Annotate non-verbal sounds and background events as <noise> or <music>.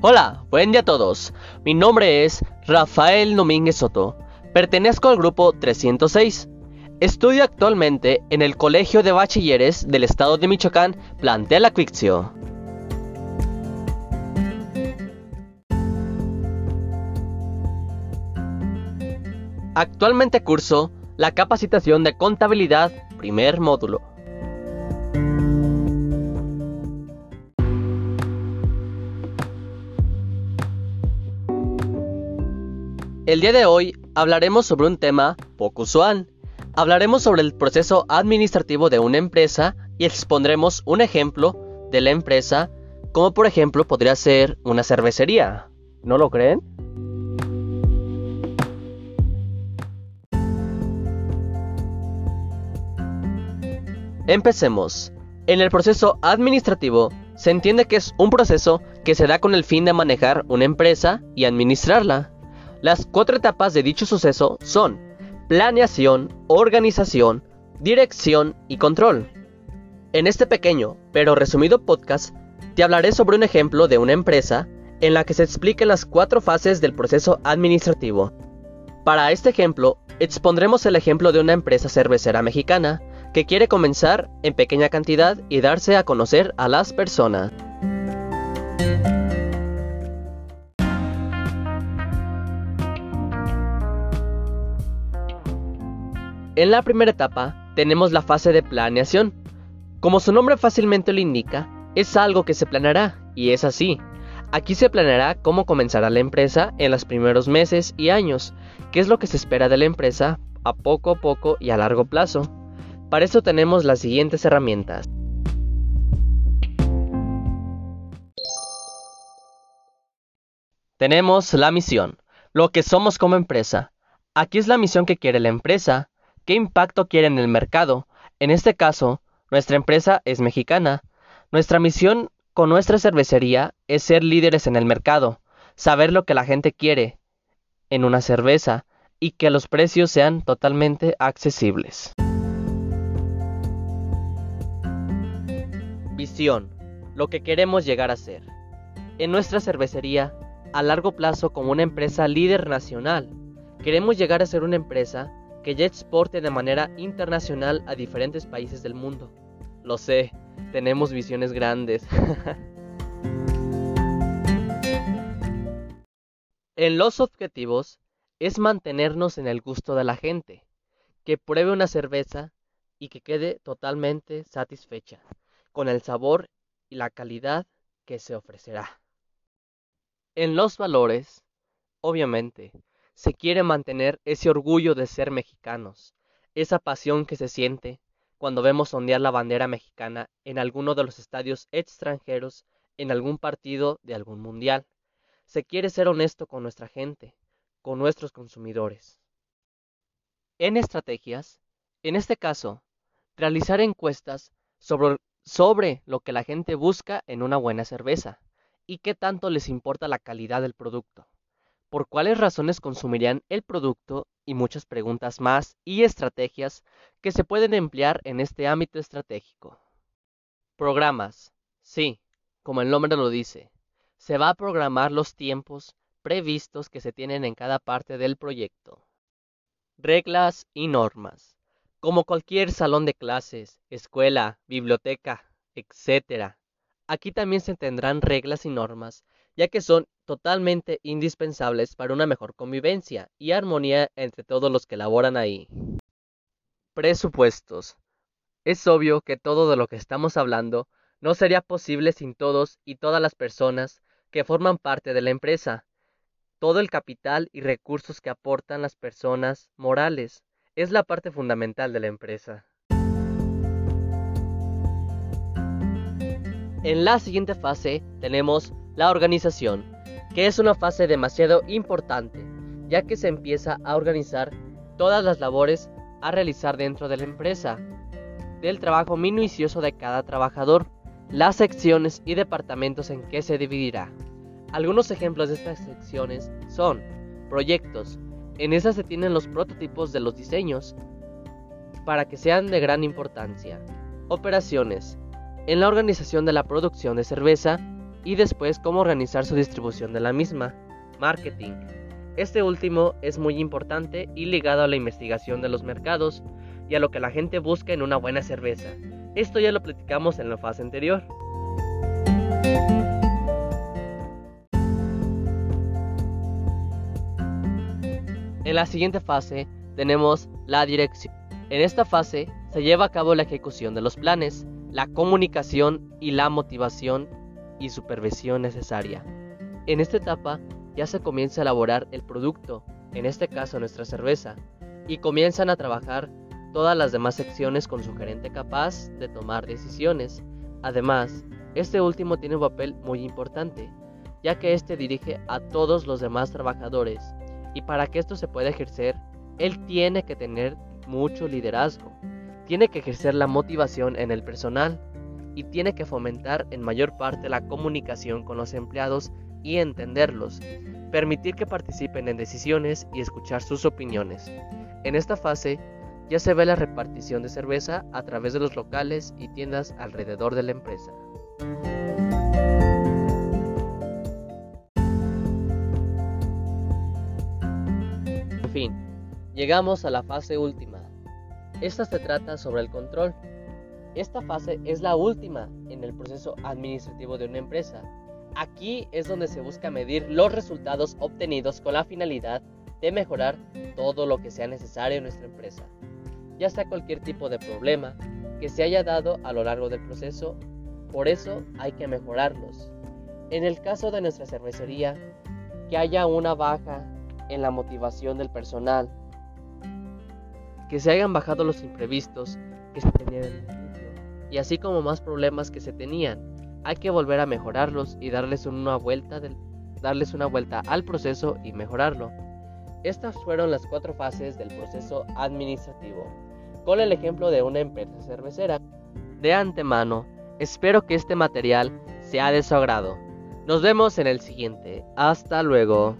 Hola, buen día a todos. Mi nombre es Rafael Domínguez Soto. Pertenezco al grupo 306. Estudio actualmente en el Colegio de Bachilleres del Estado de Michoacán, Plantel Acuixio. Actualmente curso la capacitación de contabilidad primer módulo. El día de hoy hablaremos sobre un tema poco usual. Hablaremos sobre el proceso administrativo de una empresa y expondremos un ejemplo de la empresa, como por ejemplo podría ser una cervecería. ¿No lo creen? Empecemos. En el proceso administrativo se entiende que es un proceso que se da con el fin de manejar una empresa y administrarla. Las cuatro etapas de dicho suceso son planeación, organización, dirección y control. En este pequeño pero resumido podcast te hablaré sobre un ejemplo de una empresa en la que se expliquen las cuatro fases del proceso administrativo. Para este ejemplo, expondremos el ejemplo de una empresa cervecera mexicana que quiere comenzar en pequeña cantidad y darse a conocer a las personas. En la primera etapa tenemos la fase de planeación. Como su nombre fácilmente lo indica, es algo que se planeará, y es así. Aquí se planeará cómo comenzará la empresa en los primeros meses y años, qué es lo que se espera de la empresa a poco a poco y a largo plazo. Para eso tenemos las siguientes herramientas. Tenemos la misión, lo que somos como empresa. Aquí es la misión que quiere la empresa, ¿Qué impacto quiere en el mercado? En este caso, nuestra empresa es mexicana. Nuestra misión con nuestra cervecería es ser líderes en el mercado, saber lo que la gente quiere en una cerveza y que los precios sean totalmente accesibles. Visión, lo que queremos llegar a ser. En nuestra cervecería, a largo plazo como una empresa líder nacional, queremos llegar a ser una empresa que ya exporte de manera internacional a diferentes países del mundo. Lo sé, tenemos visiones grandes. <laughs> en los objetivos es mantenernos en el gusto de la gente, que pruebe una cerveza y que quede totalmente satisfecha con el sabor y la calidad que se ofrecerá. En los valores, obviamente, se quiere mantener ese orgullo de ser mexicanos, esa pasión que se siente cuando vemos ondear la bandera mexicana en alguno de los estadios extranjeros en algún partido de algún mundial. Se quiere ser honesto con nuestra gente, con nuestros consumidores. En estrategias, en este caso, realizar encuestas sobre, sobre lo que la gente busca en una buena cerveza y qué tanto les importa la calidad del producto por cuáles razones consumirían el producto y muchas preguntas más y estrategias que se pueden emplear en este ámbito estratégico. Programas. Sí, como el nombre lo dice, se va a programar los tiempos previstos que se tienen en cada parte del proyecto. Reglas y normas. Como cualquier salón de clases, escuela, biblioteca, etc. Aquí también se tendrán reglas y normas, ya que son totalmente indispensables para una mejor convivencia y armonía entre todos los que laboran ahí. Presupuestos. Es obvio que todo de lo que estamos hablando no sería posible sin todos y todas las personas que forman parte de la empresa. Todo el capital y recursos que aportan las personas morales es la parte fundamental de la empresa. En la siguiente fase tenemos la organización que es una fase demasiado importante, ya que se empieza a organizar todas las labores a realizar dentro de la empresa, del trabajo minucioso de cada trabajador, las secciones y departamentos en que se dividirá. Algunos ejemplos de estas secciones son proyectos, en esas se tienen los prototipos de los diseños para que sean de gran importancia. Operaciones, en la organización de la producción de cerveza y después cómo organizar su distribución de la misma, marketing. Este último es muy importante y ligado a la investigación de los mercados y a lo que la gente busca en una buena cerveza. Esto ya lo platicamos en la fase anterior. En la siguiente fase tenemos la dirección. En esta fase se lleva a cabo la ejecución de los planes, la comunicación y la motivación y supervisión necesaria. En esta etapa ya se comienza a elaborar el producto, en este caso nuestra cerveza, y comienzan a trabajar todas las demás secciones con su gerente capaz de tomar decisiones. Además, este último tiene un papel muy importante, ya que éste dirige a todos los demás trabajadores, y para que esto se pueda ejercer, él tiene que tener mucho liderazgo, tiene que ejercer la motivación en el personal, y tiene que fomentar en mayor parte la comunicación con los empleados y entenderlos, permitir que participen en decisiones y escuchar sus opiniones. En esta fase ya se ve la repartición de cerveza a través de los locales y tiendas alrededor de la empresa. En fin, llegamos a la fase última. Esta se trata sobre el control. Esta fase es la última en el proceso administrativo de una empresa. Aquí es donde se busca medir los resultados obtenidos con la finalidad de mejorar todo lo que sea necesario en nuestra empresa ya sea cualquier tipo de problema que se haya dado a lo largo del proceso, por eso hay que mejorarlos. En el caso de nuestra cervecería, que haya una baja en la motivación del personal, que se hayan bajado los imprevistos que se tenían y así como más problemas que se tenían, hay que volver a mejorarlos y darles una vuelta, al proceso y mejorarlo. Estas fueron las cuatro fases del proceso administrativo con el ejemplo de una empresa cervecera. De antemano, espero que este material sea de su agrado. Nos vemos en el siguiente. Hasta luego.